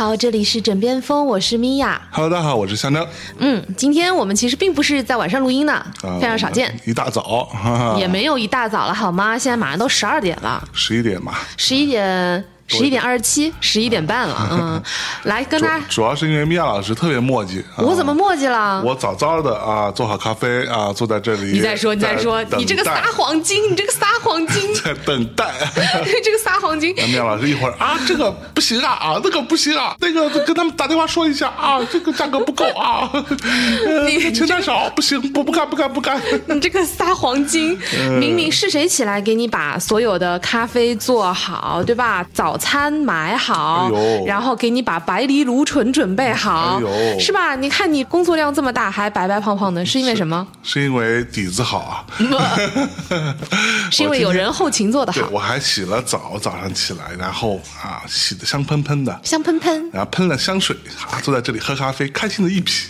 好，这里是枕边风，我是米娅。Hello，大家好，我是香蕉，嗯，今天我们其实并不是在晚上录音呢，啊非常少见，，一大早，哈哈也没有一大早了好吗？现在马上都十二点了，十一点吧。十一点。十一点二十七，十一点半了，嗯，来跟主大家，主要是因为米娅老师特别磨叽，啊我怎么磨叽了？我早早的啊，做好咖啡啊，坐在这里。你再说，你再说，你这个撒谎精，你这个撒谎精，在等待。这个撒谎精，那米娅老师一会儿啊，这个不行啊，啊，那个不行啊，那个跟他们打电话说一下啊，这个价格不够啊，呃你钱太少，不行，不不干不干不干。你这个撒谎精，嗯明明是谁起来给你把所有的咖啡做好，对吧？早餐买好，哎然后给你把白藜芦醇准备好，哎是吧？你看你工作量这么大，还白白胖胖的，是因为什么？是因为底子好啊，是因为有人后勤做的，好，我还洗了澡，早上起来，然后啊，洗的香喷喷的，香喷喷。然后喷了香水，啊，坐在这里喝咖啡，开心的一批。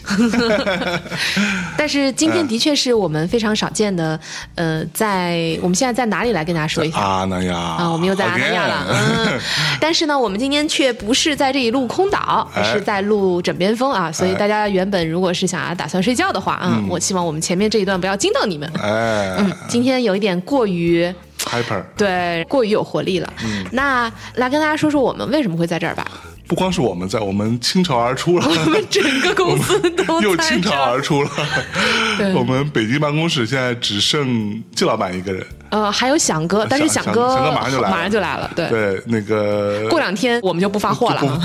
但是今嗯天的确是我们非常少见的，呃，在我们现在在哪里来跟大家说一下？阿那亚啊，我们又在阿那亚了但是呢，我们今天却不是在这里录空岛，是在录枕边风啊，所以哎大家原本如果是想要打算睡觉的话啊，我希望我们前面这一段不要惊到你们。哎、嗯，今天有一点过于 h y p e r 对过于有活力了。嗯那来跟大家说说我们为什么会在这儿吧？不光是我们在，我们倾巢而出了，我们整个公司都又倾巢而。出了对。我们北京办公室现在只剩季老板一个人。呃，还有响哥，但是响响哥响哥马上就来了马上就来了，对。对，那个过两天我们就不发货了。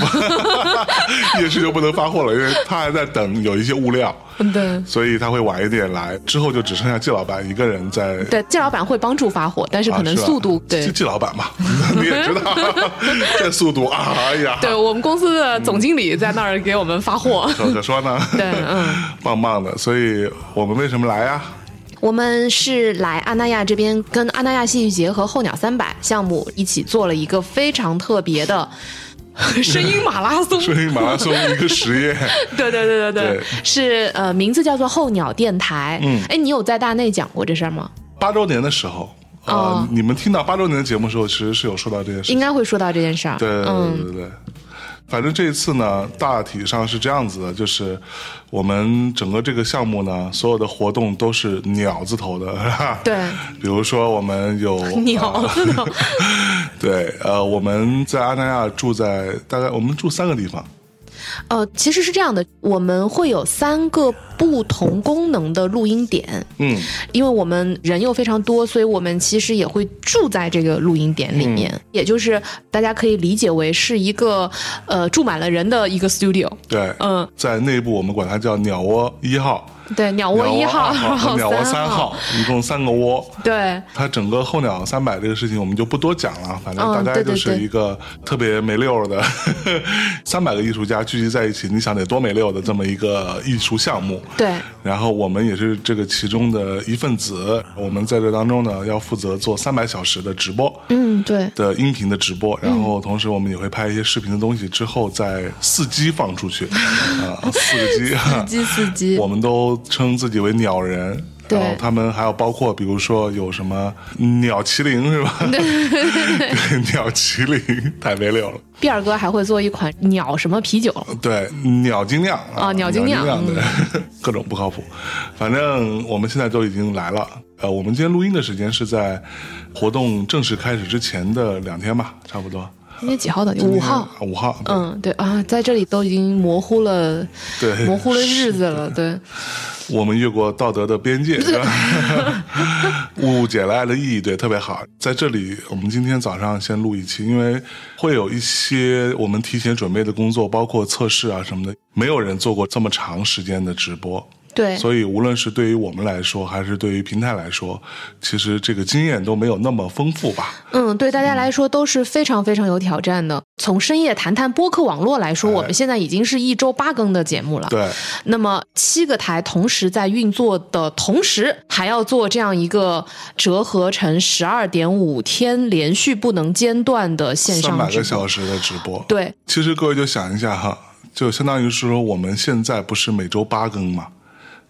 夜市就不能发货了，因为他还在等有一些物料，对所以他会晚一点来。之后就只剩下季老板一个人在。对，季老板会帮助发货，但是可能速度对季季老板嘛，你也知道，这速度啊，哎呀，对我们公司的总经理在那儿给我们发货。可可说呢，对嗯，棒棒的。所以我们为什么来呀？我们是来阿那亚这边跟阿那亚戏剧节和候鸟三百项目一起做了一个非常特别的 声音马拉松。声音马拉松一个实验，对对对对对对，是呃，名字叫做候鸟电台。嗯，哎，你有在大内讲过这事儿吗？八周年的时候。呃，哦你们听到八周年的节目的时候，其实是有说到这件事。应该会说到这件事儿。对对对嗯，对对。反正这一次呢，大体上是这样子的，就是我们整个这个项目呢，所有的活动都是鸟字头的，是吧？对。比如说我们有 鸟字头 对，呃，我们在阿那亚住在大概我们住三个地方，呃，其实是这样的，我们会有三个不同功能的录音点。嗯，因为我们人又非常多，所以我们其实也会住在这个录音点里面，也就是大家可以理解为是一个呃住满了人的一个 studio。对，嗯，在内部我们管它叫鸟窝一号。对，鸟窝一号，鸟窝三三号，一共三个窝。对，它整个候鸟三百这个事情我们就不多讲了，反正嗯大概就是一个特别没溜儿的 三百个艺术家聚集在一起，你想得多没溜的这么一个艺术项目。对，然后我们也是这个其中的一份子，我们在这当中呢要负责做三百小时的直播。嗯，对，的音频的直播，然后同时我们也会拍一些视频的东西，之后再伺机放出去，啊、四个机，司机伺机。我，们都称自己为鸟人。对然后他们还有包括，比如说有什么鸟麒麟是吧？对，鸟麒麟太没溜了。毕尔哥还会做一款鸟什么啤酒，对，鸟精酿啊鸟精酿对，各种不靠谱。反正我们现在都已经来了。呃，我们今天录音的时间是在活动正式开始之前的两天吧，差不多。今天几号的？五号。五号，嗯，对啊，在这里都已经模糊了，对模糊了日子了，对，我们越过道德的边界，是吧？误解了爱的意义，对，特别好。在这里，我们今天早上先录一期，因为会有一些我们提前准备的工作，包括测试啊什么的，没有人做过这么长时间的直播。对，所以无论是对于我们来说，还是对于平台来说，其实这个经验都没有那么丰富吧。嗯，对大家来说都是非常非常有挑战的。从深夜谈谈播客网络来说，我们现在已经是一周八更的节目了。对，那么七个台同时在运作的同时，还要做这样一个折合成十二点五天连续不能间断的线三百上直播。个小时的直播。对，其实各位就想一下哈，就相当于是说我们现在不是每周八更嘛，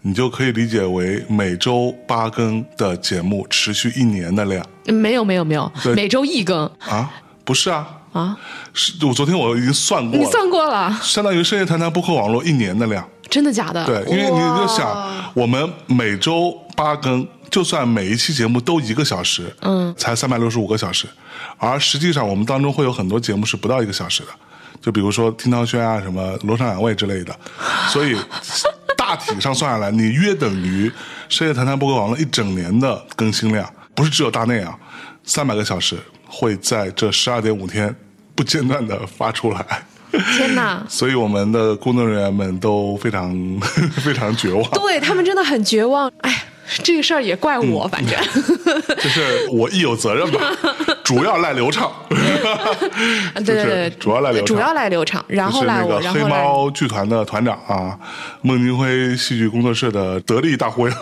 你就可以理解为每周八更的节目持续一年的量没有没有没有，对每周一更。啊？不是啊，啊？是我昨天我已经算过了你，算过了？相当于深夜谈谈播客网络一年的量。真的假的？对，因为你就想，我们每周八更，就算每一期节目都一个小时，嗯，才三百六十五个小时，而实际上我们当中会有很多节目是不到一个小时的，就比如说听涛轩啊、什么罗上两位之类的，所以大体上算下来，你约等于深夜谈谈播客网络一整年的更新量，不是只有大内啊，三百个小时会在这十二点五天不间断的发出来。天哪！所以我们的工作人员们都非常 非常绝望，对他们真的很绝望。哎，这个事儿也怪嗯我，反正。就是我亦有责任吧，主要赖刘畅，对对对，主要赖刘畅主要赖刘畅，然后就是那赖我，个黑然后赖猫剧团的团长啊，孟京辉戏剧工作室的得力大忽悠，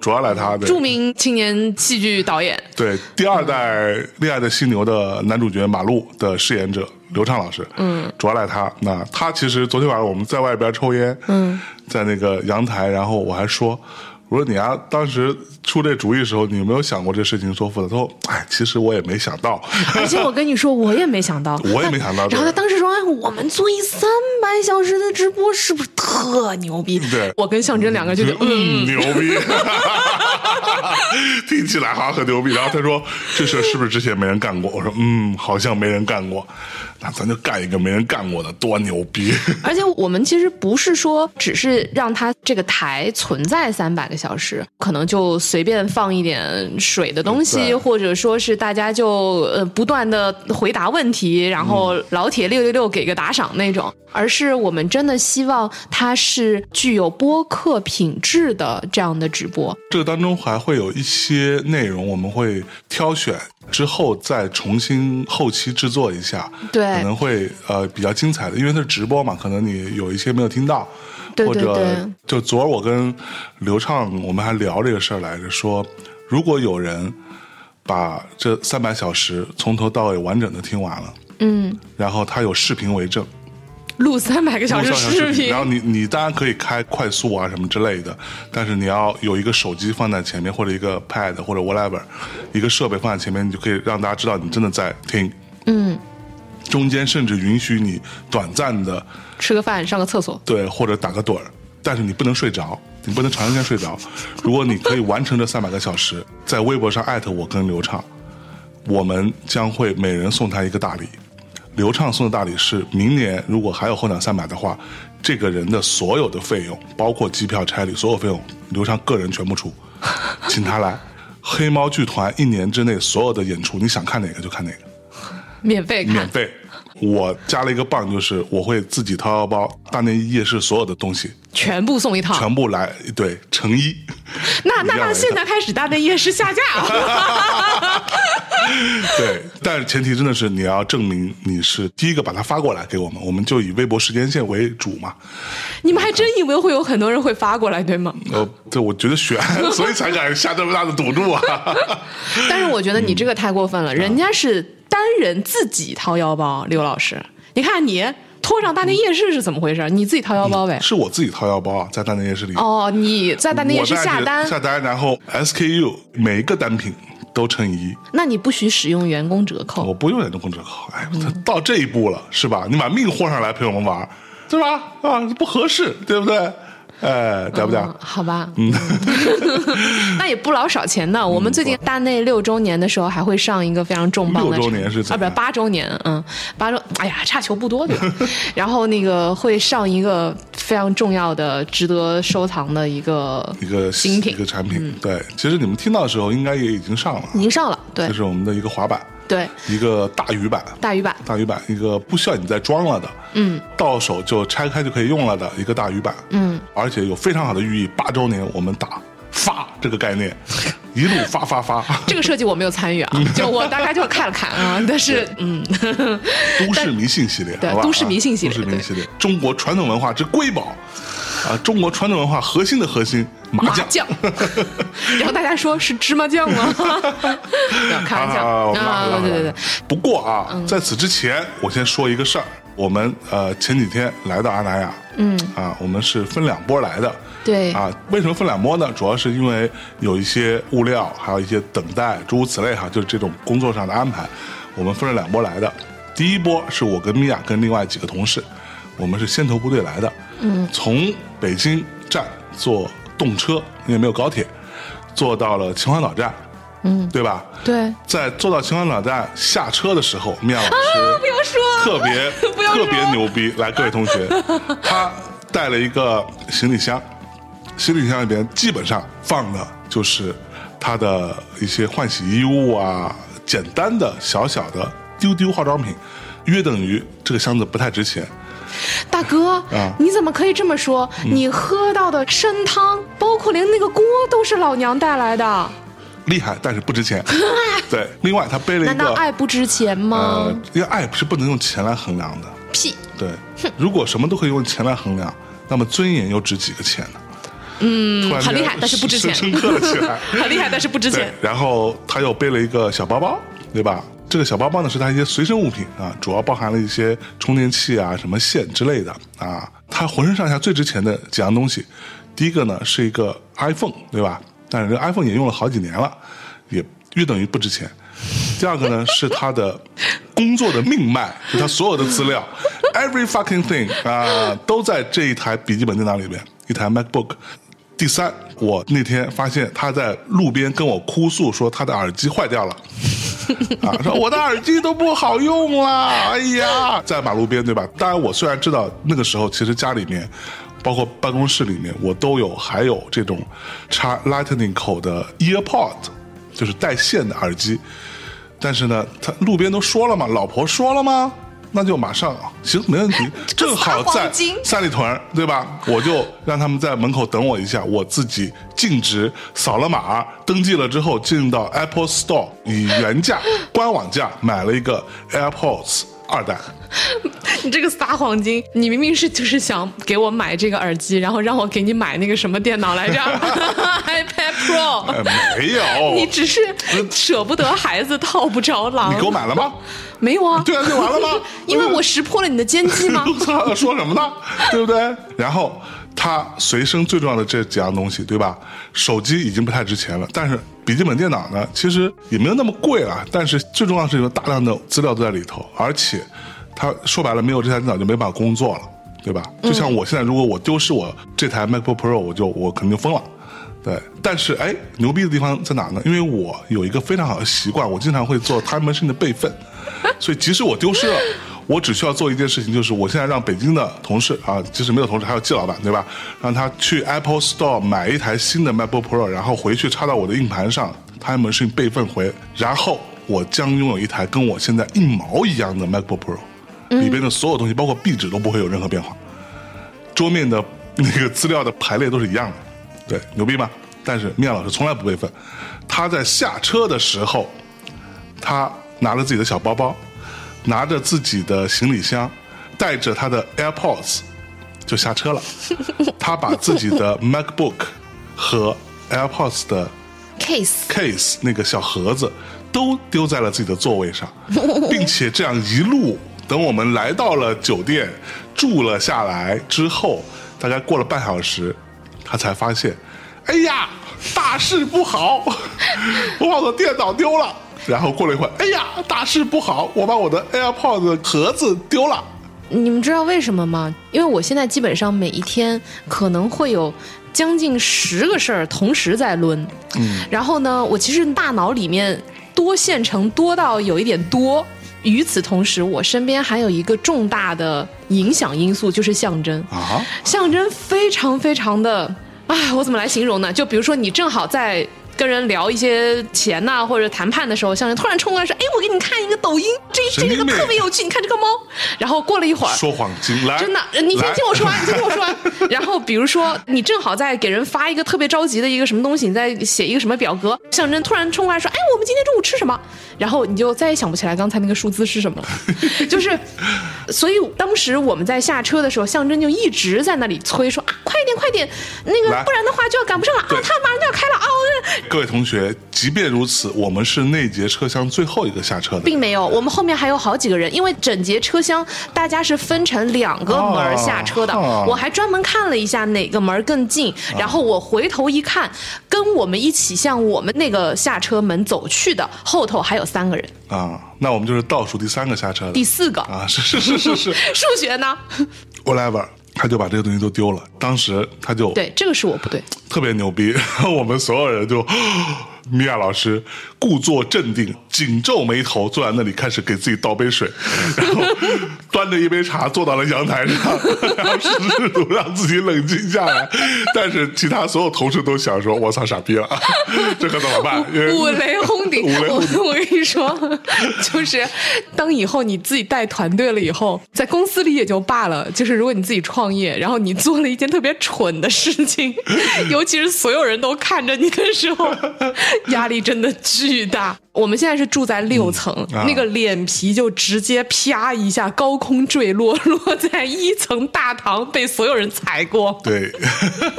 主要赖他。的著名青年戏剧导演。对，第二代《恋爱的犀牛》的男主角马路的饰演者刘畅老师，嗯，主要赖他。那他其实昨天晚上我们在外边抽烟，嗯，在那个阳台，然后我还说。我说你啊，当时出这主意的时候，你有没有想过这事情说服的？他说：“哎，其实我也没想到。而且我跟你说，我也没想到，我也没想到然后他当时说：“哎，我们做一三百小时的直播，是不是特牛逼？”对我跟象征两个就觉得，嗯，嗯，牛逼，听起来好像很牛逼。然后他说：“这事是不是之前没人干过？”我说：“嗯，好像没人干过。那咱就干一个没人干过的，多牛逼！” 而且我们其实不是说只是让它这个台存在三百个小时，可能就随便放一点水的东西，或者说是大家就呃不断的回答问题，然后老铁六六六给个打赏那种，而是我们真的希望它是具有播客品质的这样的直播。这个当中还会有一些内容，我们会挑选之后再重新后期制作一下，对。可能会呃比较精彩的，因为它是直播嘛，可能你有一些没有听到，对对或者就昨儿我跟刘畅我们还聊这个事儿来着，说如果有人把这三百小时从头到尾完整的听完了，嗯，然后他有视频为证，录三百个小时视频然，后你你当然可以开快速啊什么之类的，但是你要有一个手机放在前面，或者一个 pad 或者 whatever 一个设备放在前面，你就可以让大家知道你真的在听。嗯，中间甚至允许你短暂的吃个饭，上个厕所。对或者打个盹儿，但是你不能睡着，你不能长时间睡着。如果你可以完成这三百个小时，在微博上艾特我跟刘畅，我们将会每人送他一个大礼。刘畅送的大礼是明年如果还有后两三百的话，这个人的所有的费用，包括机票、差旅，所有费用，刘畅个人全部出，请他来。黑猫剧团一年之内所有的演出，你想看哪个就看哪个。免费免，费。我加了一个棒，就是我会自己掏腰包，大内夜市所有的东西全部送一套。全部来，对，成一。那那现在开始大内夜市下架啊！对，但是前提真的是你要证明你是第一个把它发过来给我们，我们就以微博时间线为主嘛。你们还真以为会有很多人会发过来，对吗？呃，对我觉得悬，所以才敢下这么大的赌注啊。但是我觉得你这个太过分了，人家是单人自己掏腰包，刘老师，你看你拖上大内夜市是怎么回事？你自己掏腰包呗？是我自己掏腰包啊，在大内夜市里。哦，你在大内夜市下单，下单，然后 SKU 每一个单品都乘以一。那你不许使用员工折扣我。不用员工折扣，哎，他到这一步了，是吧？你把命豁上来陪我们玩，对吧？啊，不合适，对不对？哎，对不对？嗯好吧，嗯，那也不老少钱呢。我们最近大内六周年的时候，还会上一个非常重磅的六周年是啊，不是八周年，嗯，八周，哎呀，差球不多对吧？然后那个会上一个非常重要的、值得收藏的一个一个新品。嗯一个产品，对，其实你们听到的时候，应该也已经上了，已经上了，对。这是我们的一个滑板，对，一个大鱼板，大鱼板，大鱼板，一个不需要你再装了的，嗯，到手就拆开就可以用了的一个大鱼板，嗯，而且有非常好的寓意，八周年我们打发这个概念，一路发发发，这个设计我没有参与啊，就我大概就看了看啊，但是嗯，都市迷信系列，对都市迷信系列都市迷信系列，中国传统文化之瑰宝啊，中国传统文化核心的核心麻将。然后大家说是芝麻酱吗？开玩笑。啊，对对对，。不过啊，在此之前，我先说一个事儿。我们呃前几天来到阿那亚，嗯。啊，我们是分两波来的。对啊，为什么分两波呢？主要是因为有一些物料，还有一些等待，诸如此类哈，就是这种工作上的安排，我们分了两波来的。第一波是我跟米娅跟另外几个同事，我们是先头部队来的，嗯，从北京站坐动车，因为没有高铁，坐到了秦皇岛站，嗯，对吧？对，在坐到秦皇岛站下车的时候，米娅老师不要说，特别说特别牛逼，来各位同学，他带了一个行李箱，行李箱里边基本上放的就是他的一些换洗衣物啊，简单的小小的丢丢化妆品，约等于这个箱子不太值钱。大哥，啊你怎么可以这么说？嗯你喝到的参汤，包括连那个锅都是老娘带来的，厉害，但是不值钱。对，另外他背了一个难道爱不值钱吗？呃，因为爱是不能用钱来衡量的。屁！对，如果什么都可以用钱来衡量，那么尊严又值几个钱呢？嗯，很厉害但是不值钱深刻了起来。很厉害，但是不值钱。，然后他又背了一个小包包，对吧？这个小包包呢是他一些随身物品啊，主要包含了一些充电器啊、什么线之类的啊。他浑身上下最值钱的几样东西，第一个呢是一个 iPhone，对吧？但是这个 iPhone 也用了好几年了，也约等于不值钱。第二个呢是他的工作的命脉，就他所有的资料，every fucking thing 啊，都在这一台笔记本电脑里边，一台 MacBook。第三，我那天发现他在路边跟我哭诉说他的耳机坏掉了，啊，说我的耳机都不好用了，哎呀，在马路边对吧？当然，我虽然知道那个时候其实家里面，包括办公室里面，我都有还有这种插 Lightning 口的 EarPod，就是带线的耳机，但是呢，他路边都说了嘛，老婆说了吗？那就马上行，没问题。正好在三里屯儿，对吧？我就让他们在门口等我一下，我自己径直扫了码，登记了之后，进到 Apple Store，以原价官网价买了一个 AirPods 二代。你这个撒谎精，你明明是就是想给我买这个耳机，然后让我给你买那个什么电脑来着？iPad Pro。呃，没有，你只是舍不得孩子套不着狼。你给我买了吗？没有啊？对啊，就完了吗？因为我识破了你的奸计吗？操，说什么呢？对不对？然后他随身最重要的这几样东西，对吧？手机已经不太值钱了，但是笔记本电脑呢，其实也没有那么贵啊。但是最重要的是有大量的资料都在里头，而且他说白了，没有这台电脑就没办法工作了，对吧？就像我现在，如果我丢失我这台 MacBook Pro，我就我肯定疯了。对，但是哎，牛逼的地方在哪呢？因为我有一个非常好的习惯，我经常会做 Time Machine 的备份，所以即使我丢失了，我只需要做一件事情，就是我现在让北京的同事啊，即使没有同事，还有季老板，对吧？让他去 Apple Store 买一台新的 MacBook Pro，然后回去插到我的硬盘上，Time Machine 备份回，然后我将拥有一台跟我现在一毛一样的 MacBook Pro，里边的所有东西，包括壁纸都不会有任何变化。桌面的那个资料的排列都是一样的，对，牛逼吧？但是米娅老师从来不备份，他在下车的时候，他拿着自己的小包包，拿着自己的行李箱，带着他的 AirPods 就下车了。他把自己的 MacBook 和 AirPods 的 case case 那个小盒子都丢在了自己的座位上，并且这样一路等我们来到了酒店住了下来之后，大概过了半小时，他才发现，哎呀，大事不好，我把我的电脑丢了。然后过了一会儿，哎呀，大事不好，我把我的 AirPods 盒子丢了。你们知道为什么吗？因为我现在基本上每一天可能会有将近十个事儿同时在抡，嗯，然后呢，我其实大脑里面多线程多到有一点多。与此同时，我身边还有一个重大的影响因素，就是象征。啊，象征非常非常的，哎，我怎么来形容呢？就比如说你正好在跟人聊一些钱呐、或者谈判的时候，象征突然冲过来说：“哎，我给你看一个抖音，这这个特别有趣，你看这个猫。”然后过了一会儿，说谎精来，真的，呃你先听我说完，你先听我说完。然后比如说，你正好在给人发一个特别着急的一个什么东西，你在写一个什么表格，象征突然冲过来说：“哎，我们今天中午吃什么？”然后你就再也想不起来刚才那个数字是什么了。就是，所以当时我们在下车的时候，象征就一直在那里催说：“啊，快点点快点，那个不然的话就要赶不上了啊！对他马上就要开了啊！各位同学，即便如此，我们是那节车厢最后一个下车的。并没有，我们后面还有好几个人，因为整节车厢大家是分成两个门儿下车的。哦我还专门看了一下哪个门儿更近，然后我回头一看，跟我们一起向我们那个下车门走去的后头还有三个人，啊，那我们就是倒数第三个下车的第四个。啊，是是是是是 数学呢？，whatever，他就把这个东西都丢了。当时他就对，这个是我不对。特别牛逼，然 后我们所有人就，米娅老师故作镇定，紧皱眉头，坐在那里开始给自己倒杯水，然后端着一杯茶坐到了阳台上，然后试图让自己冷静下来。但是其他所有同事都想说：“我操，傻逼了，这可怎么办？”五雷轰顶，五雷轰顶我我跟你说，就是当以后你自己带团队了以后，在公司里也就罢了，就是如果你自己创业，然后你做了一件特别蠢的事情，尤其是所有人都看着你的时候，压力真的巨巨大。我们现在是住在六层，啊那个脸皮就直接啪一下高空坠落，落在一层大堂，被所有人踩过。对，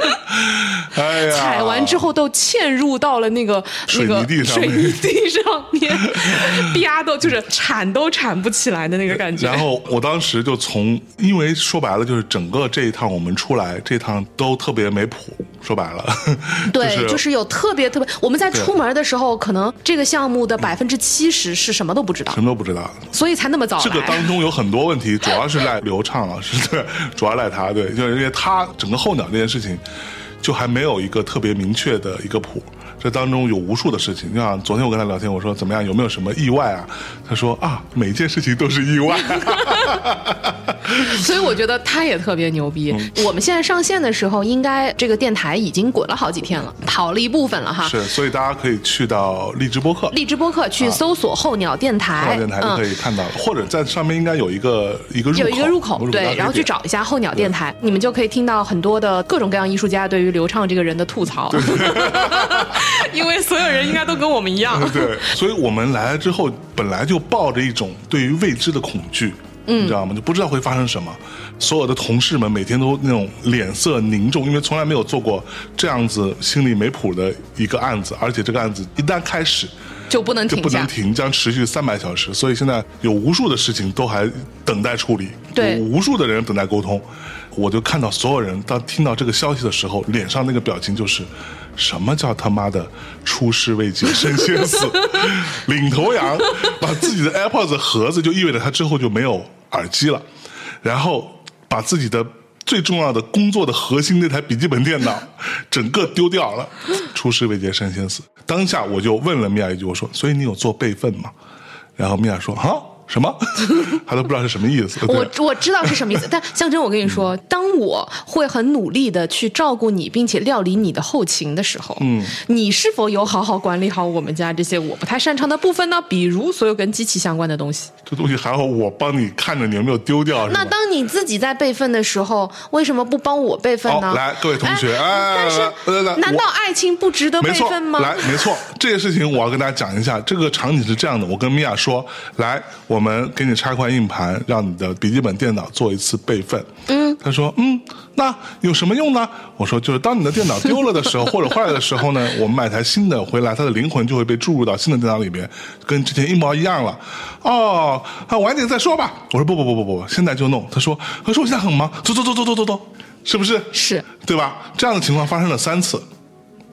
哎呀，踩完之后都嵌入到了那个水那个泥地上面水泥地上面，啪都就是铲都铲不起来的那个感觉。然后我当时就从，因为说白了就是整个这一趟我们出来，这趟都特别没谱。说白了，对，就就是有特别特别，我们在出门的时候，可能这个项目的百分之七十是什么都不知道什，么都不知道。所以才那么早。这个当中有很多问题，主要是赖刘畅老师，对，主要赖他，对，就是因为他整个候鸟这件事情，就还没有一个特别明确的一个谱。这当中有无数的事情，就像昨天我跟他聊天，我说怎么样，有没有什么意外啊？他说啊，每件事情都是意外。所以我觉得他也特别牛逼。嗯。我们现在上线的时候，应该这个电台已经滚了好几天了，跑了一部分了哈。是，所以大家可以去到荔枝播客。荔枝播客去搜索候鸟电台，候鸟电台就可以看到了，或者在上面应该有一个一个有一个入口，对，然后去找一下候鸟电台，你们就可以听到很多的各种各样艺术家对于刘畅这个人的吐槽，因为所有人应该都跟我们一样，对，所以我们来了之后，本来就抱着一种对于未知的恐惧，嗯你知道吗？就不知道会发生什么。所有的同事们每天都那种脸色凝重，因为从来没有做过这样子心里没谱的一个案子，而且这个案子一旦开始就不能就。不能停，将持续三百小时。所以现在有无数的事情都还等待处理，对有无数的人等待沟通。我就看到所有人当听到这个消息的时候，脸上那个表情就是。什么叫他妈的出师未捷身先死？领头羊把自己的 AirPods 盒子，就意味着他之后就没有耳机了，然后把自己的最重要的工作的核心那台笔记本电脑 整个丢掉了，出师未捷身先死。当下我就问了米娅一句，我说：“所以你有做备份吗？”然后米娅说：“啊。”什么？他都不知道是什么意思。我我知道是什么意思，但象征，我跟你说，当我会很努力的去照顾你，并且料理你的后勤的时候，嗯，你是否有好好管理好我们家这些我不太擅长的部分呢？比如所有跟机器相关的东西。这东西还好我帮你看着你有没有丢掉？那当你自己在备份的时候，为什么不帮我备份呢？好来各位同学哎但是来来来难道爱情不值得备，份吗？来，没错，这个事情我要跟大家讲一下。这个场景是这样的，我跟米娅说，来，我们给你插块硬盘，让你的笔记本电脑做一次备份。嗯，他说，嗯，那有什么用呢？我说，就是当你的电脑丢了的时候，或者坏了的时候呢，我们买台新的回来，它的灵魂就会被注入到新的电脑里边，跟之前一模一样了。哦，那，晚点再说吧。我说不不不不不，现在就弄。他说，他说我现在很忙，走走走走走走走，是不是？是，对吧？这样的情况发生了三次。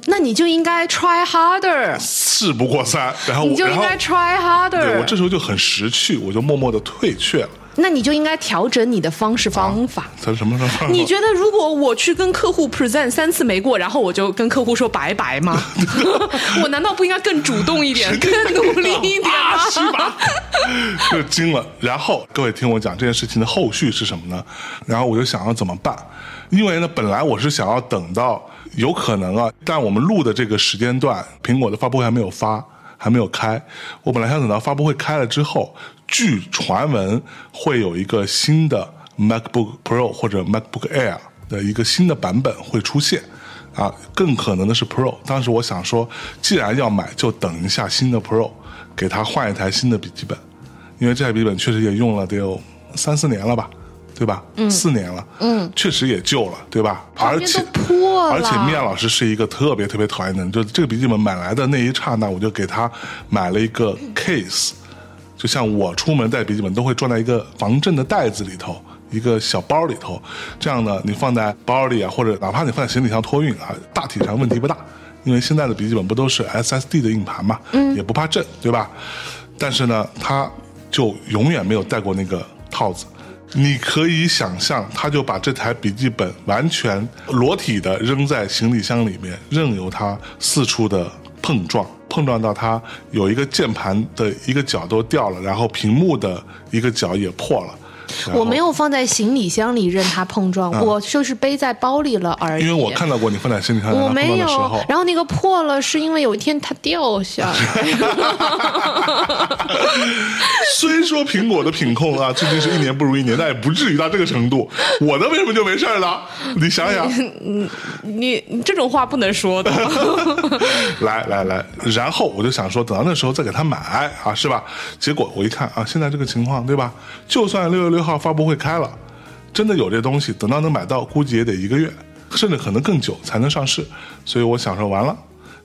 那你就应该 try harder，事不过三，然后我你就应该 try harder。我这时候就很识趣，我就默默的退却了。那你就应该调整你的方式方法。他什么时候？你觉得如果我去跟客户 present 三次没过，然后我就跟客户说拜拜吗？我难道不应该更主动一点，更努力一点啊吗？是吧？就惊了。然后各位听我讲这件事情的后续是什么呢？然后我就想要怎么办？因为呢，本来我是想要等到有可能啊，但我们录的这个时间段，苹果的发布会还没有发，还没有开。我本来想等到发布会开了之后，据传闻会有一个新的 MacBook Pro 或者 MacBook Air 的一个新的版本会出现。啊，更可能的是 Pro。当时我想说，既然要买，就等一下新的 Pro，给他换一台新的笔记本，因为这台笔记本确实也用了得有三四年了吧，对吧？嗯，四年了，嗯，确实也旧了，对吧？而且破了而且米娅老师是一个特别特别讨厌的人，就这个笔记本买来的那一刹那，我就给他买了一个 case，就像我出门带笔记本都会装在一个防震的袋子里头。一个小包里头，这样呢，你放在包里啊，或者哪怕你放在行李箱托运啊，大体上问题不大，因为现在的笔记本不都是 SSD 的硬盘嘛，嗯，也不怕震，对吧？但是呢，他就永远没有带过那个套子。你可以想象，他就把这台笔记本完全裸体的扔在行李箱里面，任由它四处的碰撞，碰撞到它有一个键盘的一个角都掉了，然后屏幕的一个角也破了。我没有放在行李箱里任它碰撞，我就是背在包里了而已。因为我看到过你放在行李箱里我没有然后那个破了，是因为有一天它掉下来。虽说苹果的品控啊，最近是一年不如一年，但也不至于到这个程度。我的为什么就没事了？你想想，你你这种话不能说的。来来来，然后我就想说，等到那时候再给他买啊，是吧？结果我一看啊，现在这个情况，对吧？就算六六六号发布会开了，真的有这东西，等到能买到，估计也得一个月，甚至可能更久才能上市。所以我想说，完了，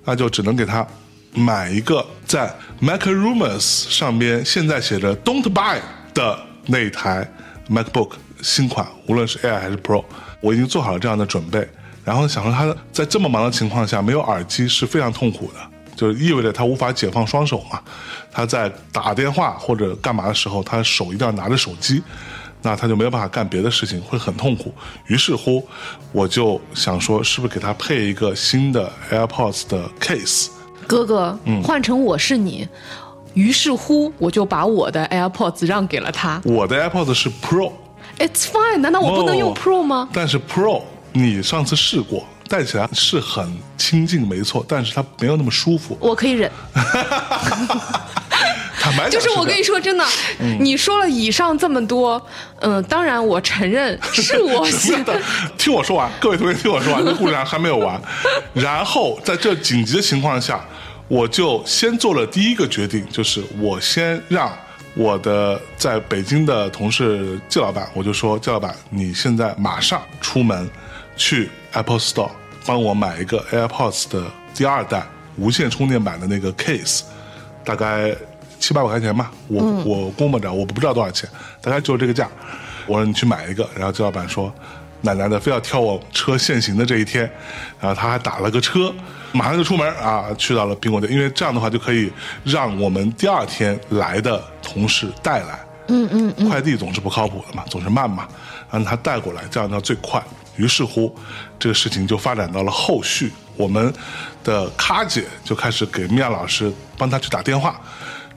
那就只能给他买一个在 Mac Rumors 上边现在写着 “Don't buy” 的那一台 MacBook 新款，无论是 Air 还是 Pro，我已经做好了这样的准备。然后想说他在这么忙的情况下没有耳机是非常痛苦的，就是意味着他无法解放双手嘛。他在打电话或者干嘛的时候，他手一定要拿着手机，那他就没有办法干别的事情，会很痛苦。于是乎，我就想说，是不是给他配一个新的 AirPods 的 case？哥哥，嗯换成我是你，于是乎我就把我的 AirPods 让给了他。我的 AirPods 是 Pro，It's fine，难道我不能用哦 Pro 吗？但是 Pro 你上次试过，戴起来是很清静，没错，但是它没有那么舒服。我可以忍。坦白讲就是我跟你说真的，嗯你说了以上这么多，嗯、当然我承认 是我真写的，听我说完，各位同学听我说完，这故事还没有完。然后在这紧急的情况下，我就先做了第一个决定，就是我先让我的在北京的同事季老板，我就说季老板，你现在马上出门去 Apple Store 帮我买一个 AirPods 的第二代无线充电版的那个 case，大概七八百块钱吧，我、我估摸着，我不知道多少钱，大概就是这个价。我说你去买一个，然后季老板说，奶奶的非要挑我车限行的这一天，然后他还打了个车，马上就出门啊，去到了苹果店，因为这样的话就可以让我们第二天来的同事带来。嗯嗯嗯，快递总是不靠谱的嘛，总是慢嘛，让他带过来，这样呢最快。于是乎，这个事情就发展到了后续，我们的咖姐就开始给米娅老师帮她去打电话，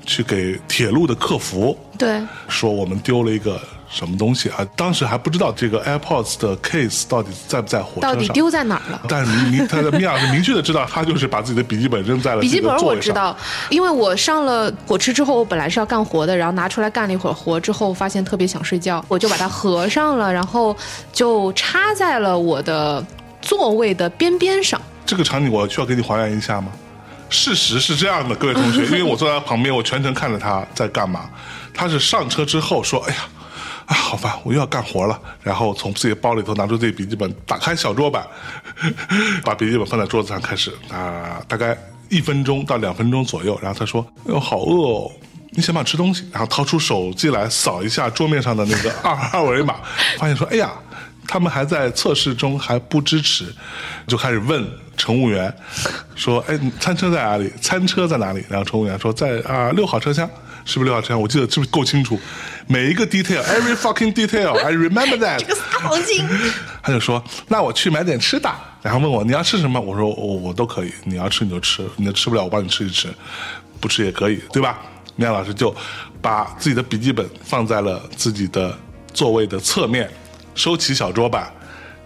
去给铁路的客服对，说我们丢了一个什么东西啊？当时还不知道这个 AirPods 的 case 到底在不在火车上，到底丢在哪儿了？但是明明他的米娅是明确的知道，他就是把自己的笔记本扔在了笔记本。我知道，因为我上了火车之后，我本来是要干活的，然后拿出来干了一会儿活之后，发现特别想睡觉，我就把它合上了，然后就插在了我的座位的边边上。这个场景我需要给你还原一下吗？事实是这样的，各位同学，因为我坐在他旁边，我全程看着他在干嘛。他是上车之后说：“哎呀，啊，好烦，我又要干活了。”然后从自己包里头拿出自己笔记本，打开小桌板，把笔记本放在桌子上，开始啊，大概一分钟到两分钟左右。然后他说：“哎呦，好饿哦。”你想不想吃东西？然后掏出手机来扫一下桌面上的那个二二维码，发现说：“哎呀，他们还在测试中，还不支持。”就开始问乘务员说：“哎，餐车在哪里？餐车在哪里？”然后乘务员说：“在啊六号车厢。”是不是六号车厢？我记得是不是够清楚？每一个 detail，every fucking detail，I remember that。这个撒谎精，他就说：“那我去买点吃的。”然后问我你要吃什么？我说：“我我都可以，你要吃你就吃，你吃不了我帮你吃一吃，不吃也可以，对吧？”米娅老师就把自己的笔记本放在了自己的座位的侧面，收起小桌板，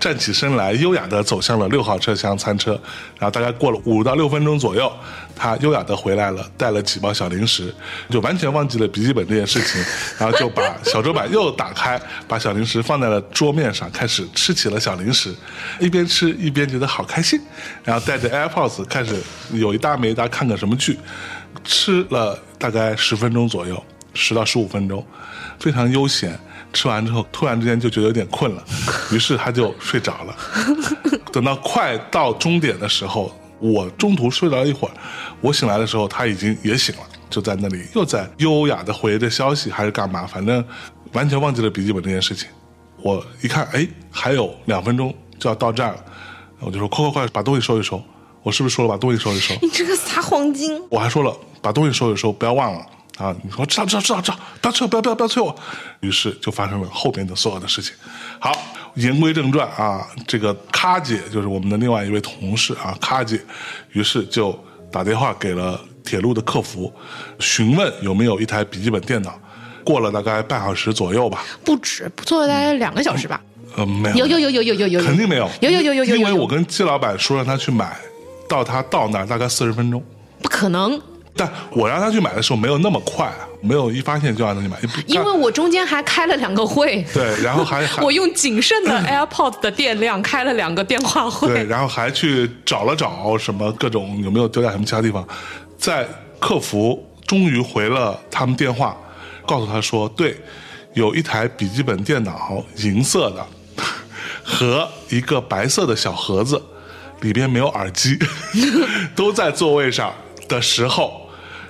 站起身来，优雅地走向了六号车厢餐车。然后大概过了五到六分钟左右，他优雅地回来了，带了几包小零食，就完全忘记了笔记本这件事情，然后就把小桌板又打开，把小零食放在了桌面上，开始吃起了小零食，一边吃一边觉得好开心，然后带着 AirPods 开始有一搭没一搭看个什么剧，吃了大概十分钟左右，十到十五分钟，非常悠闲。吃完之后突然之间就觉得有点困了，于是他就睡着了。等到快到终点的时候，我中途睡了一会儿，我醒来的时候他已经也醒了，就在那里又在优雅的回着消息还是干嘛，反正完全忘记了笔记本这件事情。我一看，哎，还有两分钟就要到站了，我就说快快快把东西收一收。我是不是说了把东西收一收？你这个撒谎精！我还说了把东西收一收，不要忘了啊！你说知道知道知道知道，不要催我，不要不要不要催我。于是就发生了后面的所有的事情。好，言归正传啊，这个卡姐就是我们的另外一位同事啊，卡姐，于是就打电话给了铁路的客服，询问有没有一台笔记本电脑。过了大概半小时左右吧，不止，做了大概两个小时吧。呃，没有，有有有有有有有，肯定没有，有有有有有，因为我跟季老板说让他去买。到他到那儿大概四十分钟，不可能。但我让他去买的时候没有那么快，没有一发现就让他去买。因为我中间还开了两个会，对，然后还 我用仅剩的 AirPods 的电量开了两个电话会，对，然后还去找了找什么各种有没有丢在什么其他地方，在客服终于回了他们电话，告诉他说，对，有一台笔记本电脑，银色的，和一个白色的小盒子。里边没有耳机，都在座位上的时候，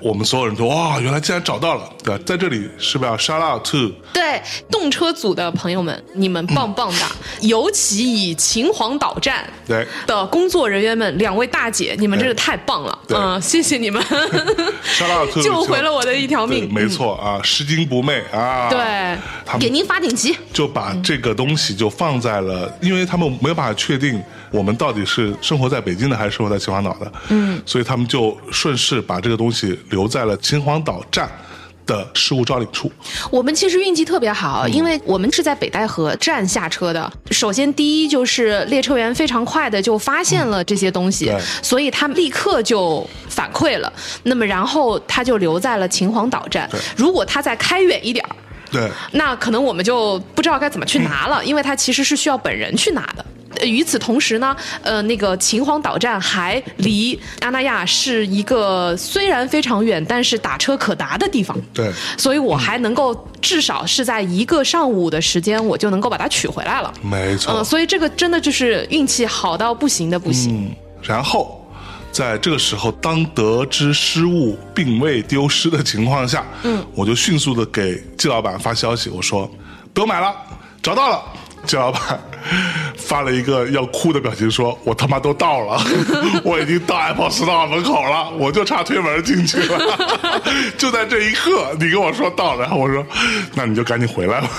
我们所有人都哇，原来竟然找到了！对，在这里是不是要 shout out to？对，动车组的朋友们，你们棒棒的！尤其以秦皇岛站对的工作人员们，两位大姐，你们真是太棒了！嗯，谢谢你们，shout out to，救回了我的一条命。没错啊，拾金不昧啊！对，给您发锦旗，就把这个东西就放在了，因为他们没有办法确定。我们到底是生活在北京的还是生活在秦皇岛的？嗯，所以他们就顺势把这个东西留在了秦皇岛站的失物招领处。我们其实运气特别好，因为我们是在北戴河站下车的。首先，第一就是列车员非常快的就发现了这些东西，所以他立刻就反馈了。那么，然后他就留在了秦皇岛站。如果他再开远一点儿，对，那可能我们就不知道该怎么去拿了，因为他其实是需要本人去拿的。与此同时呢，呃，那个秦皇岛站还离阿那亚是一个虽然非常远，但是打车可达的地方。对，所以我还能够至少是在一个上午的时间，我就能够把它取回来了。没错。嗯，所以这个真的就是运气好到不行的不行。嗯。然后，在这个时候，当得知失误并未丢失的情况下，嗯，我就迅速的给季老板发消息，我说不用买了，找到了。季老板 发了一个要哭的表情，说：“我他妈都到了，我已经到 Apple Store 门口了，我就差推门进去了。就在这一刻，你跟我说到了，然后我说，那你就赶紧回来吧。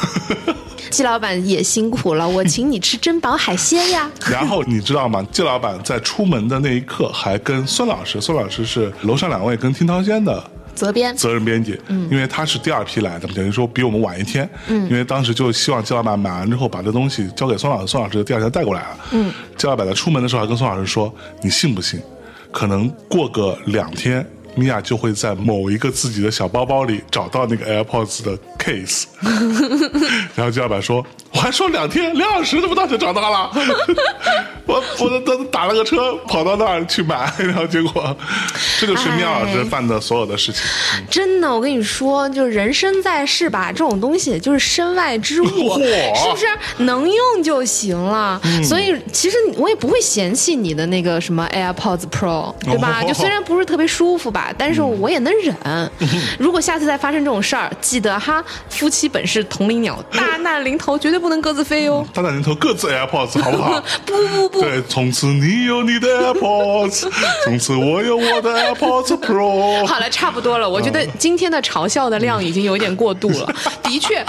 季老板也辛苦了，我请你吃珍宝海鲜呀。然后你知道吗？季老板在出门的那一刻，还跟孙老师，孙老师是楼上两位跟听涛轩的。”责编。责任编辑，嗯，因为他是第二批来的，等于说比我们晚一天，嗯，因为当时就希望季老板买完之后把这东西交给孙老师，孙老师第二天带过来了，嗯，季老板在出门的时候还跟孙老师说：“你信不信？可能过个两天，米娅就会在某一个自己的小包包里找到那个 AirPods 的 case。”然后季老板说。我还说两天两小时，这不到就找到了？我我都打了个车跑到那儿去买，然后结果这就是妙老师犯的所有的事情。真的，我跟你说，就是人生在世吧，这种东西就是身外之物，是不是能用就行了？所以其实我也不会嫌弃你的那个什么 AirPods Pro，对吧？就虽然不是特别舒服吧，但是我也能忍。如果下次再发生这种事儿，记得哈，夫妻本是同林鸟，大难临头绝对。不能各自飞哟！大难临头各自 AirPods，好不好？不 不不！对，从此你有你的 AirPods，从此我有我的 AirPods Pro。好了，差不多了。我觉得今天的嘲笑的量已经有点过度了。的确，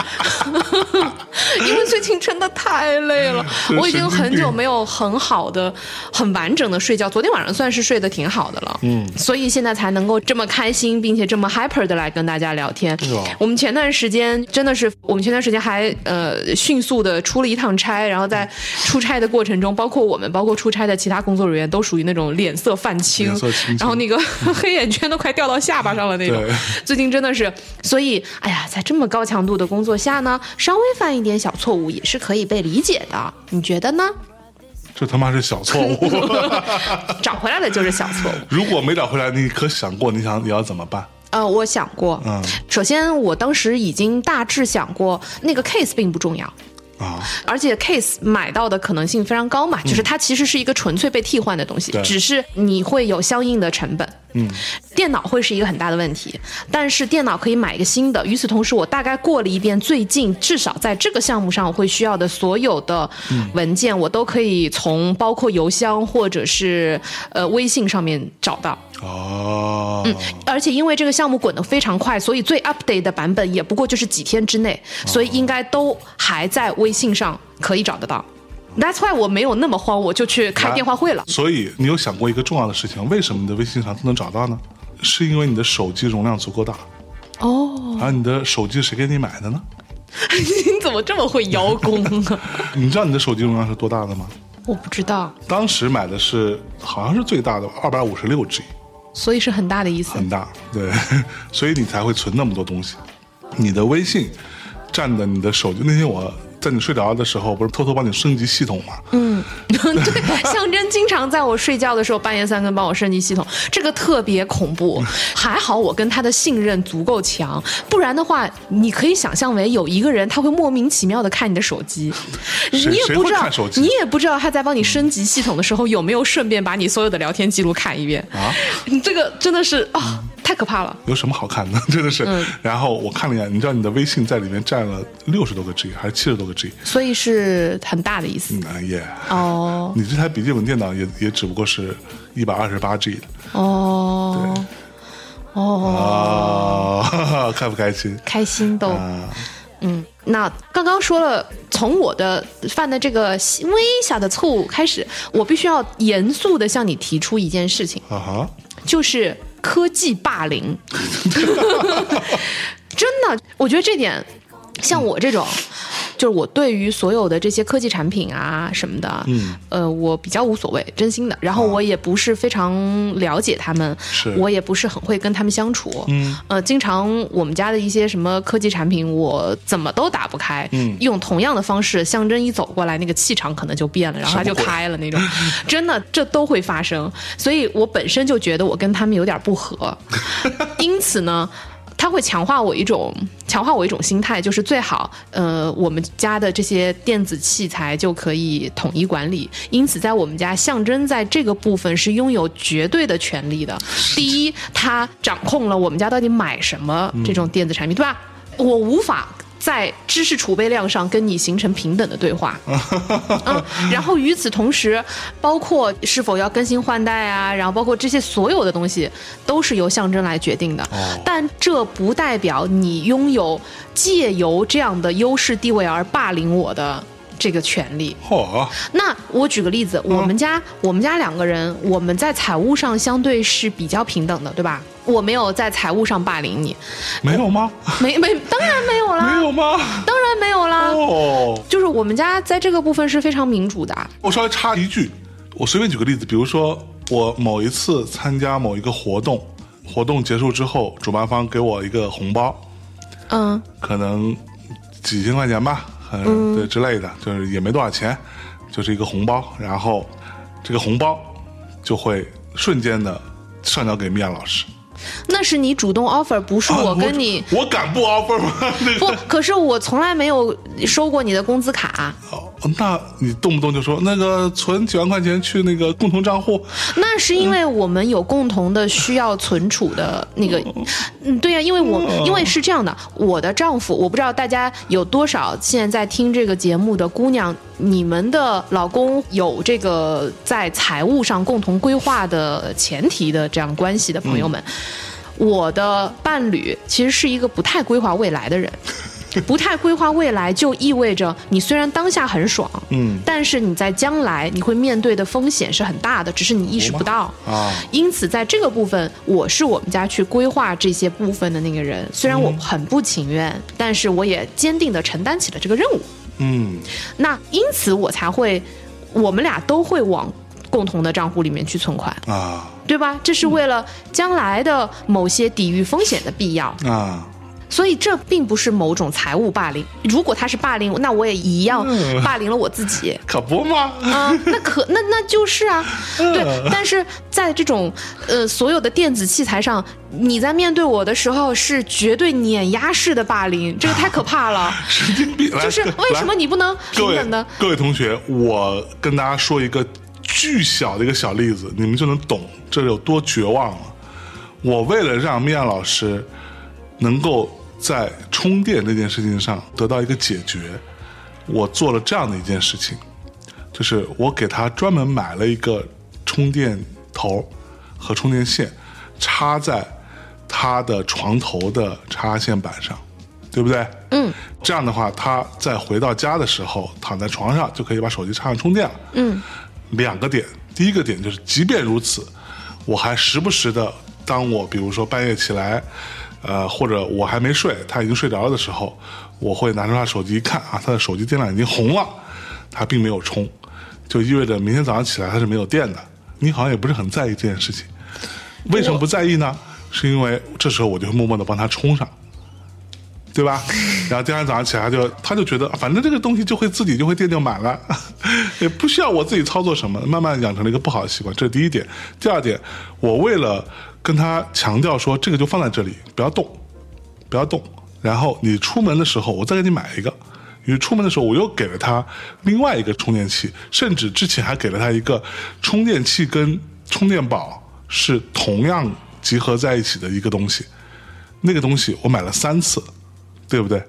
因为最近真的太累了，我已经很久没有很好的、很完整的睡觉。昨天晚上算是睡得挺好的了，嗯，所以现在才能够这么开心，并且这么 hyper 的来跟大家聊天。我们前段时间真的是，我们前段时间还呃迅。速的出了一趟差，然后在出差的过程中，包括我们，包括出差的其他工作人员，都属于那种脸色泛青，然后那个 黑眼圈都快掉到下巴上了那种。最近真的是，所以哎呀，在这么高强度的工作下呢，稍微犯一点小错误也是可以被理解的。你觉得呢？这他妈是小错误，找回来的就是小错误。如果没找回来，你可想过你想你要怎么办？呃，我想过，嗯首先我当时已经大致想过，那个 case 并不重要。啊，而且 case 买到的可能性非常高嘛，就是它其实是一个纯粹被替换的东西对，只是你会有相应的成本。嗯，电脑会是一个很大的问题，但是电脑可以买一个新的。与此同时，我大概过了一遍最近至少在这个项目上我会需要的所有的文件，我都可以从包括邮箱或者是呃微信上面找到。哦，嗯而且因为这个项目滚得非常快，所以最 update 的版本也不过就是几天之内，所以应该都还在微信上可以找得到。That's why 我没有那么慌，我就去开电话会了。所以你有想过一个重要的事情，为什么你的微信上都能找到呢？是因为你的手机容量足够大，哦，而你的手机谁给你买的呢？你怎么这么会邀功啊？你知道你的手机容量是多大的吗？我不知道，当时买的是好像是最大的二百五十六 G，所以是很大的意思。很大，对，所以你才会存那么多东西。你的微信占的你的手机，那天我在你睡着的时候，不是偷偷帮你升级系统吗？嗯，对，象征经常在我睡觉的时候半夜三更帮我升级系统，这个特别恐怖。还好我跟他的信任足够强，不然的话，你可以想象为有一个人他会莫名其妙的看你的手机，你也不知道你也不知道他在帮你升级系统的时候有没有顺便把你所有的聊天记录看一遍啊？你这个真的是啊、太可怕了。有什么好看的？真的是。嗯然后我看了一眼，你知道你的微信在里面占了六十多个 G 还是七十多个 G？所以是很大的意思。嗯啊耶！哦你这台笔记本电脑也也只不过是一百二十八 G 的哦哦，啊，开不开心？开心都。啊，嗯，那刚刚说了，从我的犯的这个微小的错误开始，我必须要严肃的向你提出一件事情，啊哈，就是科技霸凌。真的，我觉得这点，像我这种。就是我对于所有的这些科技产品啊什么的，嗯，呃，我比较无所谓，真心的。然后我也不是非常了解他们，是。我也不是很会跟他们相处，嗯，呃，经常我们家的一些什么科技产品，我怎么都打不开，嗯。用同样的方式，象征一走过来，那个气场可能就变了，然后它就开了那种，真的这都会发生。所以我本身就觉得我跟他们有点不合，因此呢。它会强化我一种强化我一种心态，就是最好，呃，我们家的这些电子器材就可以统一管理。因此，在我们家，象征在这个部分是拥有绝对的权利的。第一，他掌控了我们家到底买什么这种电子产品，对吧？我无法。在知识储备量上跟你形成平等的对话，嗯，然后与此同时，包括是否要更新换代啊，然后包括这些所有的东西，都是由象征来决定的。哦但这不代表你拥有借由这样的优势地位而霸凌我的这个权利。嚯，那我举个例子，我们家我们家两个人，我们在财务上相对是比较平等的，对吧？我没有在财务上霸凌你，没有吗？没没，当然没有啦，没有吗？当然没有啦。哦，就是我们家在这个部分是非常民主的。我稍微插一句，我随便举个例子，比如说我某一次参加某一个活动，活动结束之后，主办方给我一个红包，嗯可能几千块钱吧，嗯，对之类的，就是也没多少钱，就是一个红包，然后这个红包就会瞬间的上交给米娅老师。那是你主动 offer，不是我啊跟你。我敢不 offer 吗？那不，可是我从来没有收过你的工资卡，哦，那你动不动就说那个存几万块钱去那个共同账户，那是因为我们有共同的需要存储的那个，嗯，对呀、因为我因为是这样的，我的丈夫，我不知道大家有多少现在在听这个节目的姑娘，你们的老公有这个在财务上共同规划的前提的这样关系的朋友们，我的伴侣其实是一个不太规划未来的人。不太规划未来，就意味着你虽然当下很爽，嗯但是你在将来你会面对的风险是很大的，只是你意识不到。啊，因此，在这个部分，我是我们家去规划这些部分的那个人。虽然我很不情愿，但是我也坚定地承担起了这个任务。嗯那因此，我才会，我们俩都会往共同的账户里面去存款，啊对吧？这是为了将来的某些抵御风险的必要。啊，所以这并不是某种财务霸凌。如果他是霸凌，那我也一样霸凌了我自己。可不吗？啊，那可那那就是啊，对。但是在这种呃所有的电子器材上，你在面对我的时候是绝对碾压式的霸凌，这个太可怕了。神经病！来就是为什么你不能平等的？各位同学，我跟大家说一个巨小的一个小例子，你们就能懂这有多绝望了。我为了让米娅老师能够在充电这件事情上得到一个解决，我做了这样的一件事情，就是我给他专门买了一个充电头和充电线，插在他的床头的插线板上，对不对？嗯，这样的话，他在回到家的时候，躺在床上就可以把手机插上充电了。嗯，两个点，第一个点就是，即便如此，我还时不时的，当我比如说半夜起来，呃，或者我还没睡，他已经睡着了的时候，我会拿出他手机一看啊，他的手机电量已经红了，他并没有充，就意味着明天早上起来他是没有电的。你好像也不是很在意这件事情，为什么不在意呢？是因为这时候我就会默默的帮他充上。对吧？然后第二天早上起来就，他就觉得反正这个东西就会自己就会电就满了，也不需要我自己操作什么，慢慢养成了一个不好的习惯。这是第一点。第二点，我为了跟他强调说这个就放在这里，不要动，不要动。然后你出门的时候，我再给你买一个。因为出门的时候，我又给了他另外一个充电器，甚至之前还给了他一个充电器跟充电宝是同样集合在一起的一个东西。那个东西我买了三次。对不对？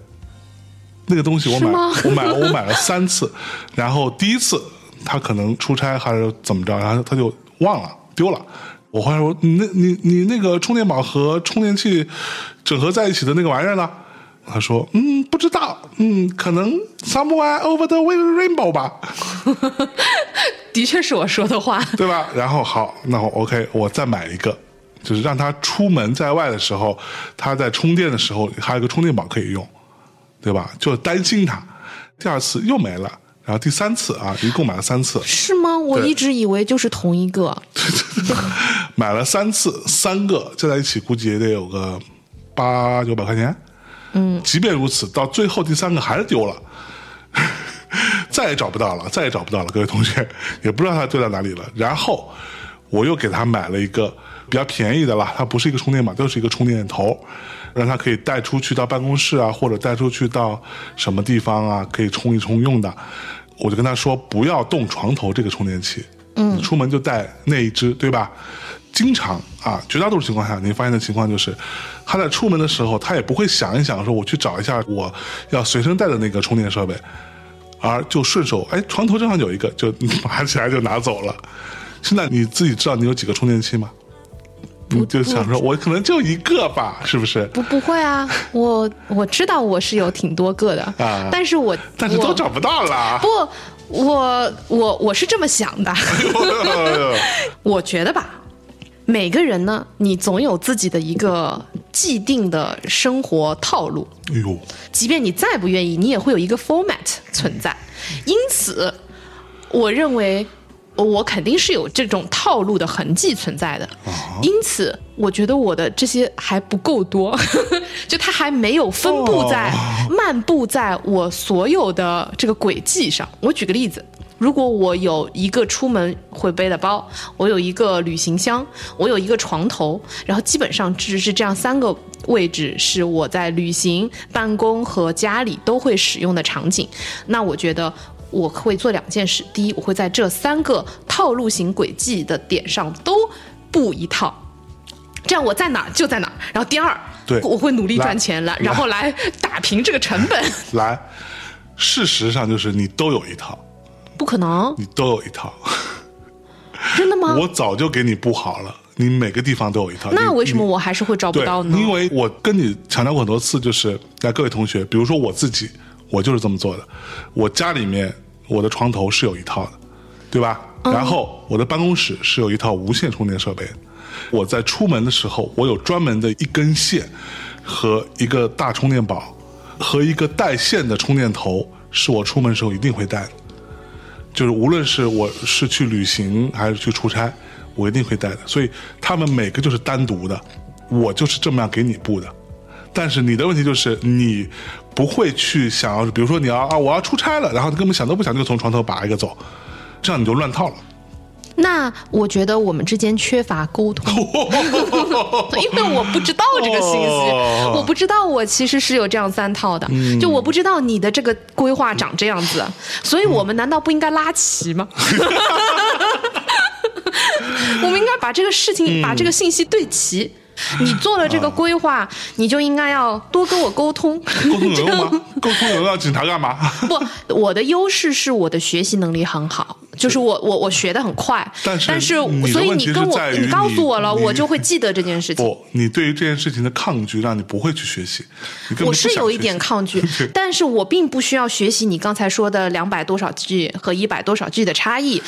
那个东西我买，我买了，我买了三次。然后第一次他可能出差还是怎么着，然后他就忘了丢了。我后来说：“你那，你你那个充电宝和充电器整合在一起的那个玩意儿呢？”他说：“嗯，不知道，嗯，可能 somewhere over the rainbow 吧。”的确是我说的话，对吧？然后好，那我 OK，我再买一个。就是让他出门在外的时候，他在充电的时候还有个充电宝可以用，对吧？就担心他。第二次又没了，然后第三次啊，一共买了三次。是吗？我一直以为就是同一个。买了三次，三个加在一起估计也得有个八九百块钱。嗯。即便如此，到最后第三个还是丢了，再也找不到了，再也找不到了。各位同学也不知道它丢在哪里了。然后我又给他买了一个。比较便宜的啦，它不是一个充电宝，就是一个充电头，让他可以带出去到办公室啊，或者带出去到什么地方啊，可以充一充用的。我就跟他说，不要动床头这个充电器，嗯，出门就带那一只，对吧？经常啊，绝大多数情况下，你发现的情况就是，他在出门的时候，他也不会想一想说，我去找一下我要随身带的那个充电设备，而就顺手，哎，床头正好有一个，就 拿起来就拿走了。现在你自己知道你有几个充电器吗？你就想说，我可能就一个吧，是不是？不，不会啊，我我知道我是有挺多个的啊，但是我但是都找不到了。不，我我我是这么想的，我觉得吧，每个人呢，你总有自己的一个既定的生活套路。哎呦，即便你再不愿意，你也会有一个 format 存在。因此，我认为。我肯定是有这种套路的痕迹存在的，因此我觉得我的这些还不够多，就它还没有分布在、漫步在我所有的这个轨迹上。我举个例子，如果我有一个出门会背的包，我有一个旅行箱，我有一个床头，然后基本上只是这样三个位置是我在旅行、办公和家里都会使用的场景，那我觉得。我会做两件事：第一，我会在这三个套路型轨迹的点上都布一套，这样我在哪儿就在哪儿。然后第二，对，我会努力赚钱了，然后来打平这个成本。来，事实上就是你都有一套，不可能，你都有一套，真的吗？我早就给你布好了，你每个地方都有一套。那为什么我还是会找不到呢？因为我跟你强调过很多次，就是来各位同学，比如说我自己，我就是这么做的，我家里面。我的床头是有一套的，对吧？然后我的办公室是有一套无线充电设备。我在出门的时候，我有专门的一根线和一个大充电宝和一个带线的充电头，是我出门时候一定会带的。就是无论是我是去旅行还是去出差，我一定会带的。所以他们每个就是单独的，我就是这么样给你布的。但是你的问题就是你不会去想要，比如说你要啊，我要出差了，然后根本想都不想就从床头拔一个走，这样你就乱套了。那我觉得我们之间缺乏沟通，因为我不知道这个信息，哦我不知道我其实是有这样三套的，嗯就我不知道你的这个规划长这样子，所以我们难道不应该拉齐吗？我们应该把这个事嗯情、把这个信息对齐。你 做了这个规划，你就应该要多跟我沟通。沟通有用吗？沟通有用要警察干嘛？不，我的优势是我的学习能力很好，就是我我我学的很快，但是但是所以你跟我你告诉我了，我就会记得这件事情。不，你对于这件事情的抗拒，让你不会去学习。我是有一点抗拒，但是我并不需要学习你刚才说的两百多少 G 和一百多少 G 的差异，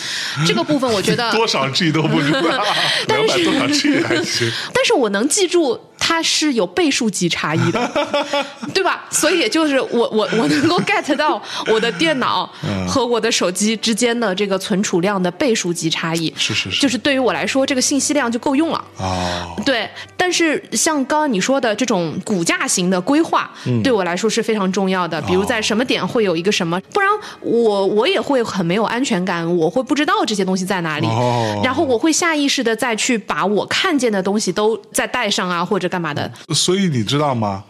这个部分我觉得 多少 G 都不知道，但是两百多少 G 还行。但是我能记住它是有倍数级差异的，对吧？所以也就是我我我能够 get 到我的电脑嗯。和我的手机之间的这个存储量的倍数级差异，是是是。就是对于我来说，这个信息量就够用了。哦，对，但是像刚刚你说的这种骨架型的规划，嗯。对我来说是非常重要的。比如在什么点会有一个什么，不然我我也会很没有安全感，我会不知道这些东西在哪里，哦。然后我会下意识的再去把我看见的东西都再带上啊，或者干嘛的。所以你知道吗？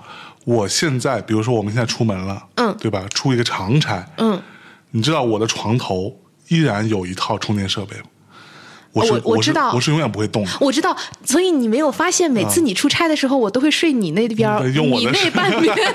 我现在，比如说我们现在出门了，嗯对吧？出一个长差，嗯，你知道我的床头依然有一套充电设备吗？我我我知道我是永远不会动的。我知道，所以你没有发现，每次你出差的时候，我都会睡你那边儿，嗯用我的你那半边，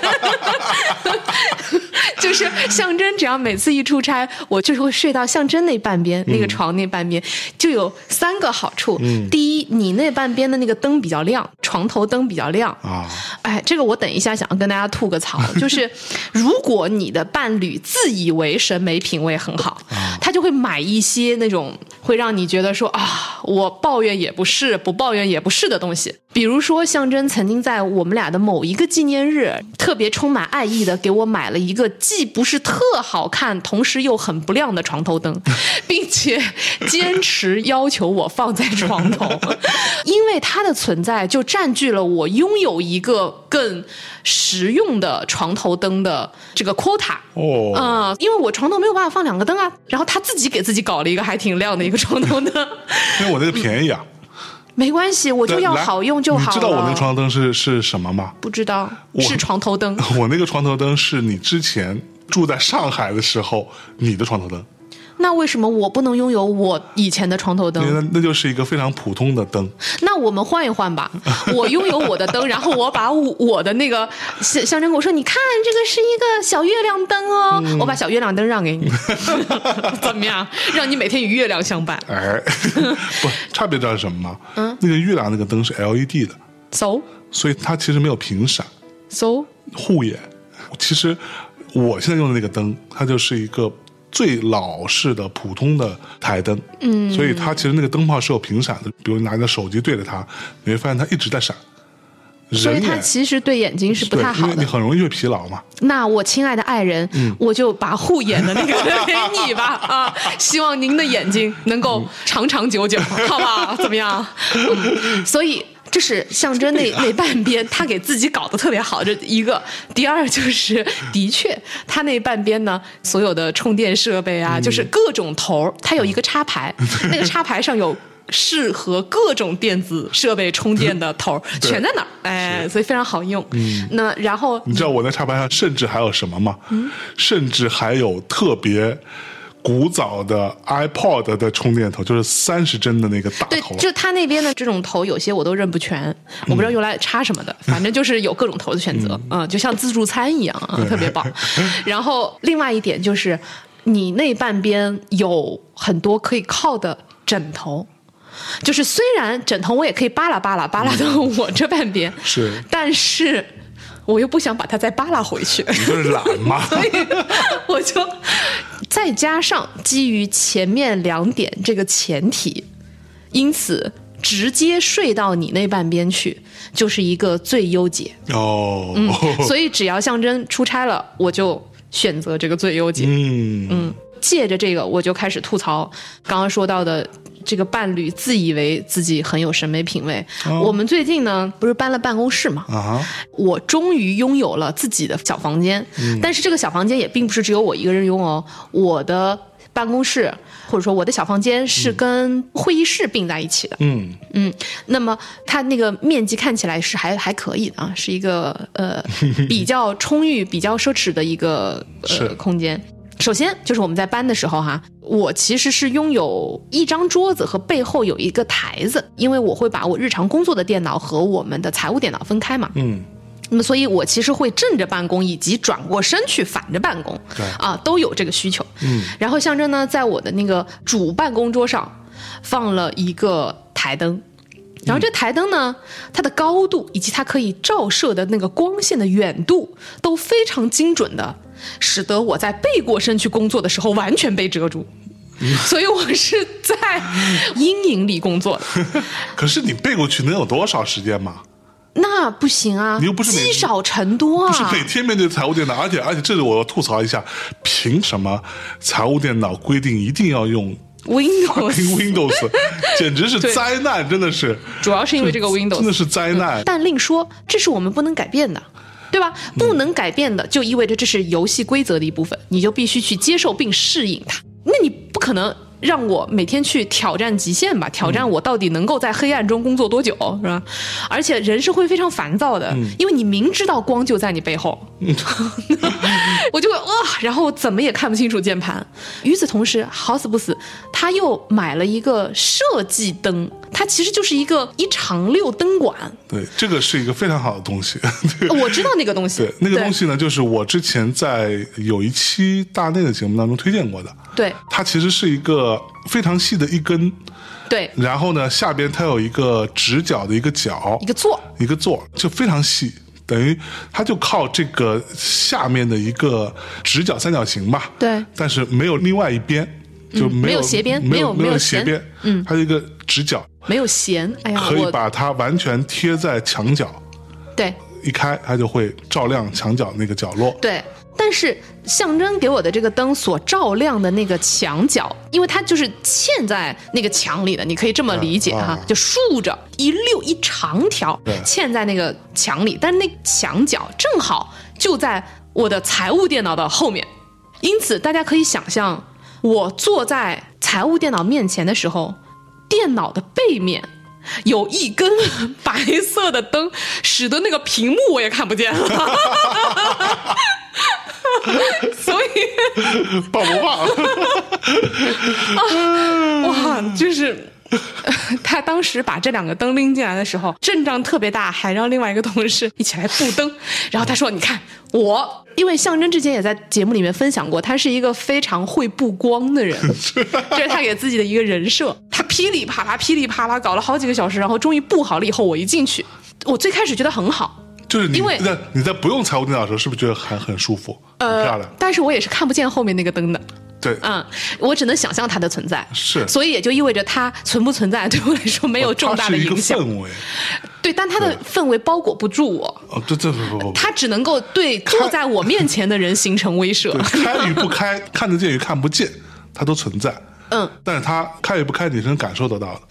就是象征。只要每次一出差，我就是会睡到象征那半边，嗯那个床那半边，就有三个好处。第一，你那半边的那个灯比较亮，床头灯比较亮。啊，哎，这个我等一下想要跟大家吐个槽，就是 如果你的伴侣自以为审美品味很好，他就会买一些那种会让你觉得说啊，我抱怨也不是，不抱怨也不是的东西。比如说，象征曾经在我们俩的某一个纪念日，特别充满爱意的给我买了一个既不是特好看，同时又很不亮的床头灯，并且坚持要求我放在床头，因为它的存在就占据了我拥有一个更实用的床头灯的这个 quota。哦，嗯，因为我床头没有办法放两个灯啊，然后他自己给自己搞了一个还挺亮的一个床头灯，因为我那个便宜啊，没关系，我就要好用就好了。你知道我那个床头灯是是什么吗？不知道是床头灯，我那个床头灯是你之前住在上海的时候你的床头灯，那为什么我不能拥有我以前的床头灯？那那就是一个非常普通的灯。那我们换一换吧，我拥有我的灯，然后我把我我的那个象象征跟我说，你看这个是一个小月亮灯哦，嗯我把小月亮灯让给你，怎么样？让你每天与月亮相伴。哎，不，差别知道是什么吗？嗯，那个月亮那个灯是 LED 的，So 所以它其实没有频闪 so 护眼。其实我现在用的那个灯，它就是一个最老式的普通的台灯，嗯，所以它其实那个灯泡是有频闪的。比如你拿你的手机对着它，你会发现它一直在闪。所以它其实对眼睛是不，太好的你。很容易会疲劳嘛。那我亲爱的爱人，嗯我就把护眼的那个 给你吧啊！希望您的眼睛能够长长久久，好不好？怎么样？嗯，所以。这是象征那那半边，他给自己搞得特别好，这一个。第二就是，的确，他那半边呢，所有的充电设备啊，就是各种头儿，它有一个插排，那个插排上有适合各种电子设备充电的头儿，全在那儿，哎，所以非常好用。那然后你知道我那插排上甚至还有什么吗？嗯甚至还有特别古早的 iPod 的充电头，就是三十帧的那个大对头，。就他那边的这种头，有些我都认不全，我不知道用来插什么的，反正就是有各种头的选择，嗯，就像自助餐一样啊，特别棒。然后另外一点就是，你那半边有很多可以靠的枕头。就是虽然枕头我也可以扒拉扒拉扒拉到我这半边，是但是我又不想把它再扒拉回去，你就是懒嘛。所以我就再加上基于前面两点这个前提，因此直接睡到你那半边去，就是一个最优解。哦，嗯所以只要象征出差了，我就选择这个最优解。嗯嗯，借着这个，我就开始吐槽刚刚说到的这个伴侣自以为自己很有审美品味。哦我们最近呢，不是搬了办公室嘛？啊，我终于拥有了自己的小房间，嗯但是这个小房间也并不是只有我一个人拥哦，我的办公室或者说我的小房间是跟会议室并在一起的。嗯，嗯，那么它那个面积看起来是还还可以的啊，是一个呃 比较充裕、比较奢侈的一个呃空间。首先就是我们在搬的时候哈，我其实是拥有一张桌子和背后有一个台子，因为我会把我日常工作的电脑和我们的财务电脑分开嘛。嗯，那么，所以我其实会正着办公，以及转过身去反着办公，啊，都有这个需求。嗯，然后象征呢，在我的那个主办公桌上放了一个台灯，然后这台灯呢，它的高度以及它可以照射的那个光线的远度都非常精准的，使得我在背过身去工作的时候完全被遮住。所以我是在阴影里工作的，可是你背过去能有多少时间嘛？那不行啊！你又不是积少成多啊！不是每天面对财务电脑，而且而且这里我要吐槽一下，凭什么财务电脑规定一定要用 Windows，Windows？简直是灾难，真的是，主要是因为这个 Windows，真的是灾难。但另说，这是我们不能改变的，对吧？不能改变的，就意味着这是游戏规则的一部分，你就必须去接受并适应它。那你不可能让我每天去挑战极限吧？挑战我到底能够在黑暗中工作多久，是吧？而且人是会非常烦躁的，因为你明知道光就在你背后，我就会哇、然后怎么也看不清楚键盘。与此同时，好死不死，他又买了一个设计灯，它其实就是一个一长六灯管。对，这个是一个非常好的东西。对 我知道那个东西，对，那个东西呢，就是我之前在有一期大内的节目当中推荐过的。对。它其实是一个非常细的一根，对，然后呢，下边它有一个直角的一个角，一个座，一个座，就非常细，等于它就靠这个下面的一个直角三角形吧，对。但是没有另外一边，就没没有斜边没有没有斜边，嗯，它是一个直角，没有弦。哎呀，可以把它完全贴在墙角，对一开它就会照亮墙角那个角落，对。但是象征给我的这个灯所照亮的那个墙角，因为它就是嵌在那个墙里的，你可以这么理解哈，啊就竖着一溜一长条嵌在那个墙里，但是那墙角正好就在我的财务电脑的后面，因此大家可以想象，我坐在财务电脑面前的时候，电脑的背面。有一根白色的灯，使得那个屏幕我也看不见了。所以 棒不棒？哇，就是。他当时把这两个灯拎进来的时候，阵仗特别大，还让另外一个同事一起来布灯。然后他说：“你看我，因为象征之前也在节目里面分享过，他是一个非常会布光的人，这是他给自己的一个人设。他噼里啪啦、噼里啪啦搞了好几个小时，然后终于布好了以后，我一进去，我最开始觉得很好，就是你因为在你在不用财务电脑的时候，是不是觉得还很舒服、很漂亮？但是我也是看不见后面那个灯的。”对，嗯，我只能想象它的存在，是所以也就意味着它存不存在对我来说没有重大的一个影响。氛围。对，但它的氛围包裹不住我，哦，这这不不不不，它只能够对坐在我面前的人形成威慑。开与不开，看得见与看不见，它都存在。嗯，但是它开与不开，你是能感受得到的。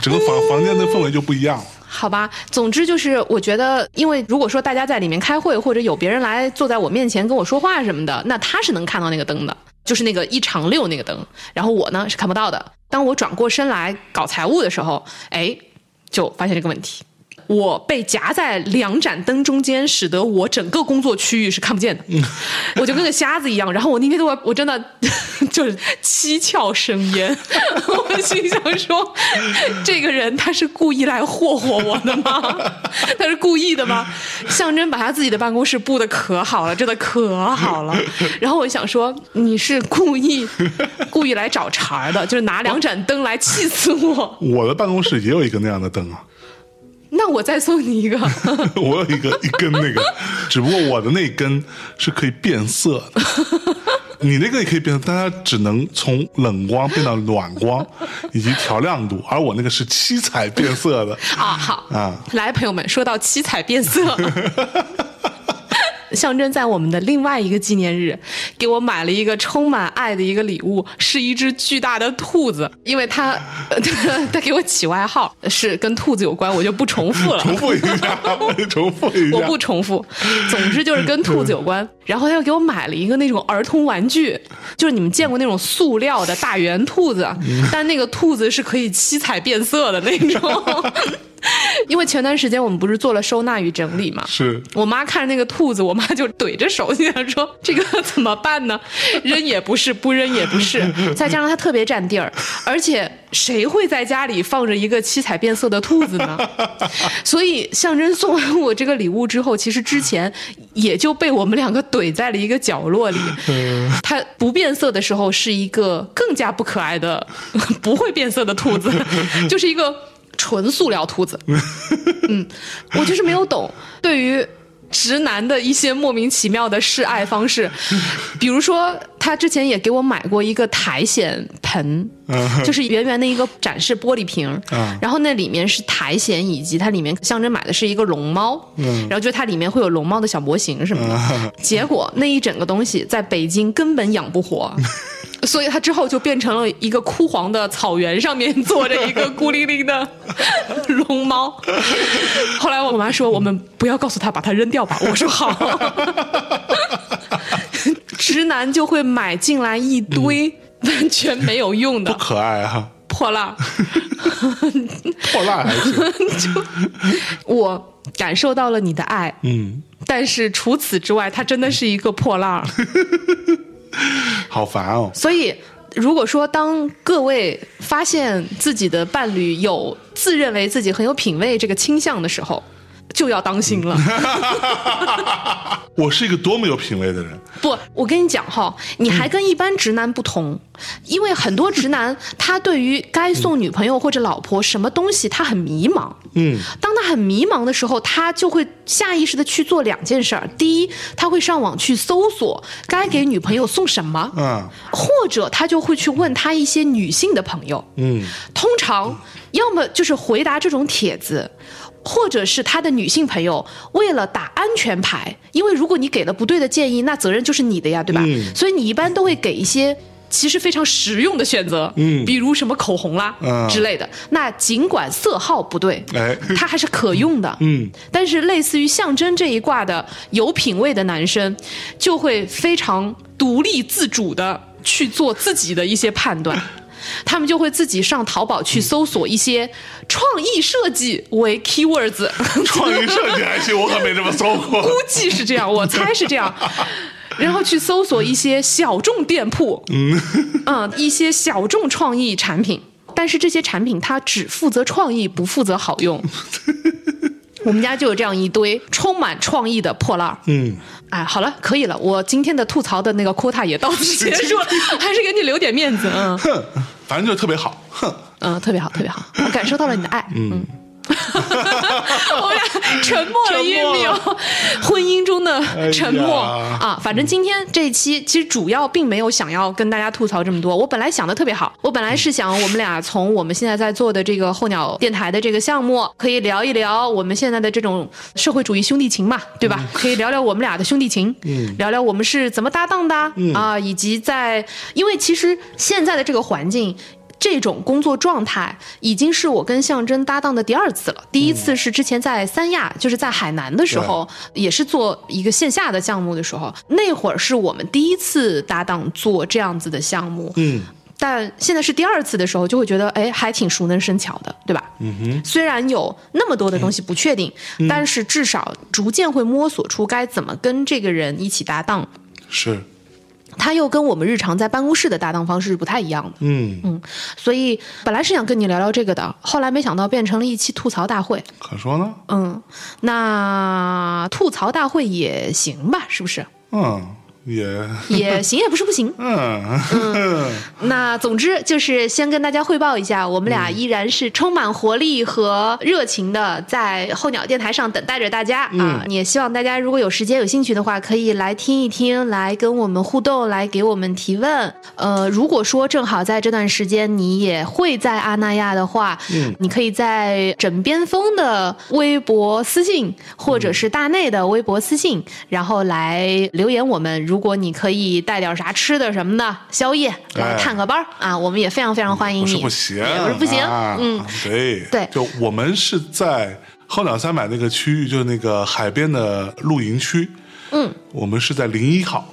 整个房房间的氛围就不一样了。好吧，总之就是我觉得，因为如果说大家在里面开会，或者有别人来坐在我面前跟我说话什么的，那他是能看到那个灯的，就是那个一长六那个灯，然后我呢是看不到的。当我转过身来搞财务的时候，哎，就发现这个问题。我被夹在两盏灯中间，使得我整个工作区域是看不见的，我就跟个瞎子一样。然后我那天都我真的 就是七窍生烟，我心想说，这个人他是故意来霍霍我的吗？他是故意的吗？象征把他自己的办公室布的可好了，真的可好了。然后我想说，你是故意故意来找茬儿的，就是拿两盏灯来气死我。我的办公室也有一个那样的灯啊，那我再送你一个。我有一个一根那个，只不过我的那根是可以变色的。你那个也可以变色，但它只能从冷光变到暖光，以及调亮度，而我那个是七彩变色的。啊，好啊来，朋友们，说到七彩变色，象征在我们的另外一个纪念日，给我买了一个充满爱的一个礼物，是一只巨大的兔子。因为他，他给我起外号是跟兔子有关，我就不重复了。重复一下，重复一下。我不重复。总之就是跟兔子有关。然后他又给我买了一个那种儿童玩具，就是你们见过那种塑料的大圆兔子，但那个兔子是可以七彩变色的那种。因为前段时间我们不是做了收纳与整理嘛，是我妈看着那个兔子，我妈就怼着手，心想说：“这个怎么办呢？扔也不是，不扔也不是。再加上它特别占地儿，而且谁会在家里放着一个七彩变色的兔子呢？所以象征送完我这个礼物之后，其实之前也就被我们两个怼在了一个角落里。它不变色的时候是一个更加不可爱的、不会变色的兔子，就是一个。”纯塑料兔子，嗯，我就是没有懂对于直男的一些莫名其妙的示爱方式，比如说他之前也给我买过一个苔藓盆，就是圆圆的一个展示玻璃瓶，然后那里面是苔藓，以及它里面象征买的是一个龙猫，然后就它里面会有龙猫的小模型什么的，结果那一整个东西在北京根本养不活。所以它之后就变成了一个枯黄的草原上面坐着一个孤零零的 龙猫。后来我妈说：“我们不要告诉他，把它扔掉吧。”我说：“好。”直男就会买进来一堆完全没有用的，不可爱啊，破烂，破烂还行。就我感受到了你的爱，嗯，但是除此之外，它真的是一个破烂。好烦哦！所以，如果说当各位发现自己的伴侣有自认为自己很有品味这个倾向的时候，就要当心了。我是一个多么有品位的人！不，我跟你讲哈，你还跟一般直男不同，因为很多直男他对于该送女朋友或者老婆什么东西他很迷茫。嗯，当他很迷茫的时候，他就会下意识的去做两件事儿。第一，他会上网去搜索该给女朋友送什么。嗯，或者他就会去问他一些女性的朋友。嗯，通常要么就是回答这种帖子。或者是他的女性朋友为了打安全牌，因为如果你给了不对的建议，那责任就是你的呀，对吧？所以你一般都会给一些其实非常实用的选择，嗯，比如什么口红啦之类的。那尽管色号不对，哎，它还是可用的，嗯。但是类似于象征这一卦的有品位的男生，就会非常独立自主的去做自己的一些判断。他们就会自己上淘宝去搜索一些创意设计为 keywords，创意设计还行，我可没这么搜过。估计是这样，我猜是这样。然后去搜索一些小众店铺，嗯，嗯，一些小众创意产品，但是这些产品它只负责创意，不负责好用。我们家就有这样一堆充满创意的破烂儿。嗯，哎，好了，可以了，我今天的吐槽的那个 quota 也到此结束了，还是给你留点面子，嗯。哼，反正就特别好，哼，嗯，特别好，特别好，我感受到了你的爱，嗯。我们俩沉默了一秒，婚姻中的沉默啊！反正今天这一期其实主要并没有想要跟大家吐槽这么多。我本来想的特别好，我本来是想我们俩从我们现在在做的这个候鸟电台的这个项目，可以聊一聊我们现在的这种社会主义兄弟情嘛，对吧？可以聊聊我们俩的兄弟情，嗯聊聊我们是怎么搭档的啊，以及在因为其实现在的这个环境。这种工作状态已经是我跟象征搭档的第二次了。第一次是之前在三亚，就是在海南的时候，也是做一个线下的项目的时候，那会儿是我们第一次搭档做这样子的项目。嗯，但现在是第二次的时候，就会觉得哎，还挺熟能生巧的，对吧？嗯哼。虽然有那么多的东西不确定，但是至少逐渐会摸索出该怎么跟这个人一起搭档。是。他又跟我们日常在办公室的搭档方式是不太一样的，嗯嗯，所以本来是想跟你聊聊这个的，后来没想到变成了一期吐槽大会。可说呢？嗯，那吐槽大会也行吧，是不是？嗯，也也行，也不是不行。嗯，那总之就是先跟大家汇报一下，我们俩依然是充满活力和热情的，在候鸟电台上等待着大家啊！也希望大家如果有时间、有兴趣的话，可以来听一听，来跟我们互动，来给我们提问。呃，如果说正好在这段时间你也会在阿那亚的话，嗯，你可以在枕边风的微博私信，或者是大内的微博私信，然后来留言我们。如果你可以带点啥吃的什么的宵夜来探个班啊，我们也非常非常欢迎你。不是不行，也不是不行，嗯，对。对，就我们是在后鸟三百那个区域，就是那个海边的露营区，嗯，我们是在零一号。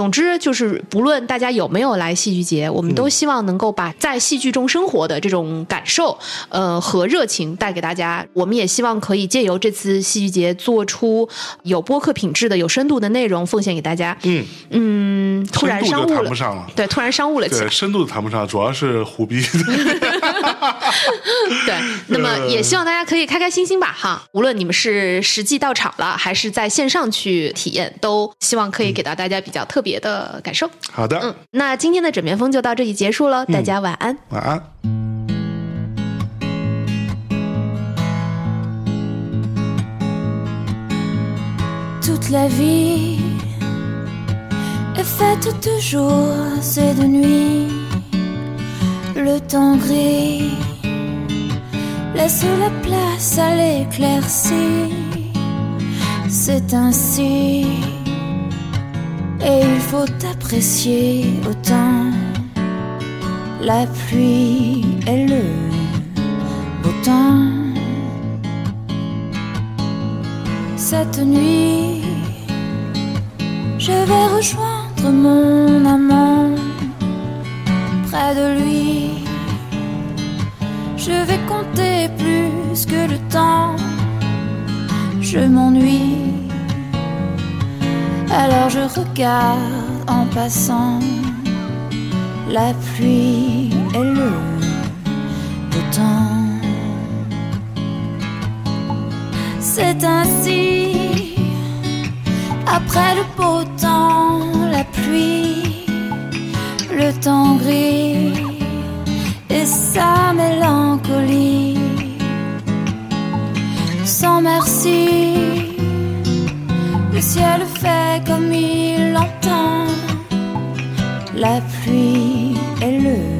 总之就是，不论大家有没有来戏剧节，我们都希望能够把在戏剧中生活的这种感受，呃和热情带给大家。我们也希望可以借由这次戏剧节，做出有播客品质的、有深度的内容，奉献给大家。嗯嗯，突然商务了，对，突然商务了起来。深度谈不上，主要是胡逼。对，那么也希望大家可以开开心心吧，哈。无论你们是实际到场了，还是在线上去体验，都希望可以给到大家比较特别 的感受。好的，嗯，那今天的枕边风就到这里结束了，大家晚安，晚安。le temps gris laisse la place à l'éclaircie. C'est ainsi, et il faut apprécier autant la pluie et le beau temps. Cette nuit, je vais rejoindre mon amant près de lui. Je vais compter plus que le temps. Je m'ennuie. Alors je regarde en passant la pluie et le beau temps. C'est ainsi, après le beau temps, la pluie le temps gris et sa mélancolie. Sans merci, le ciel fait comme il l'entend, la pluie et le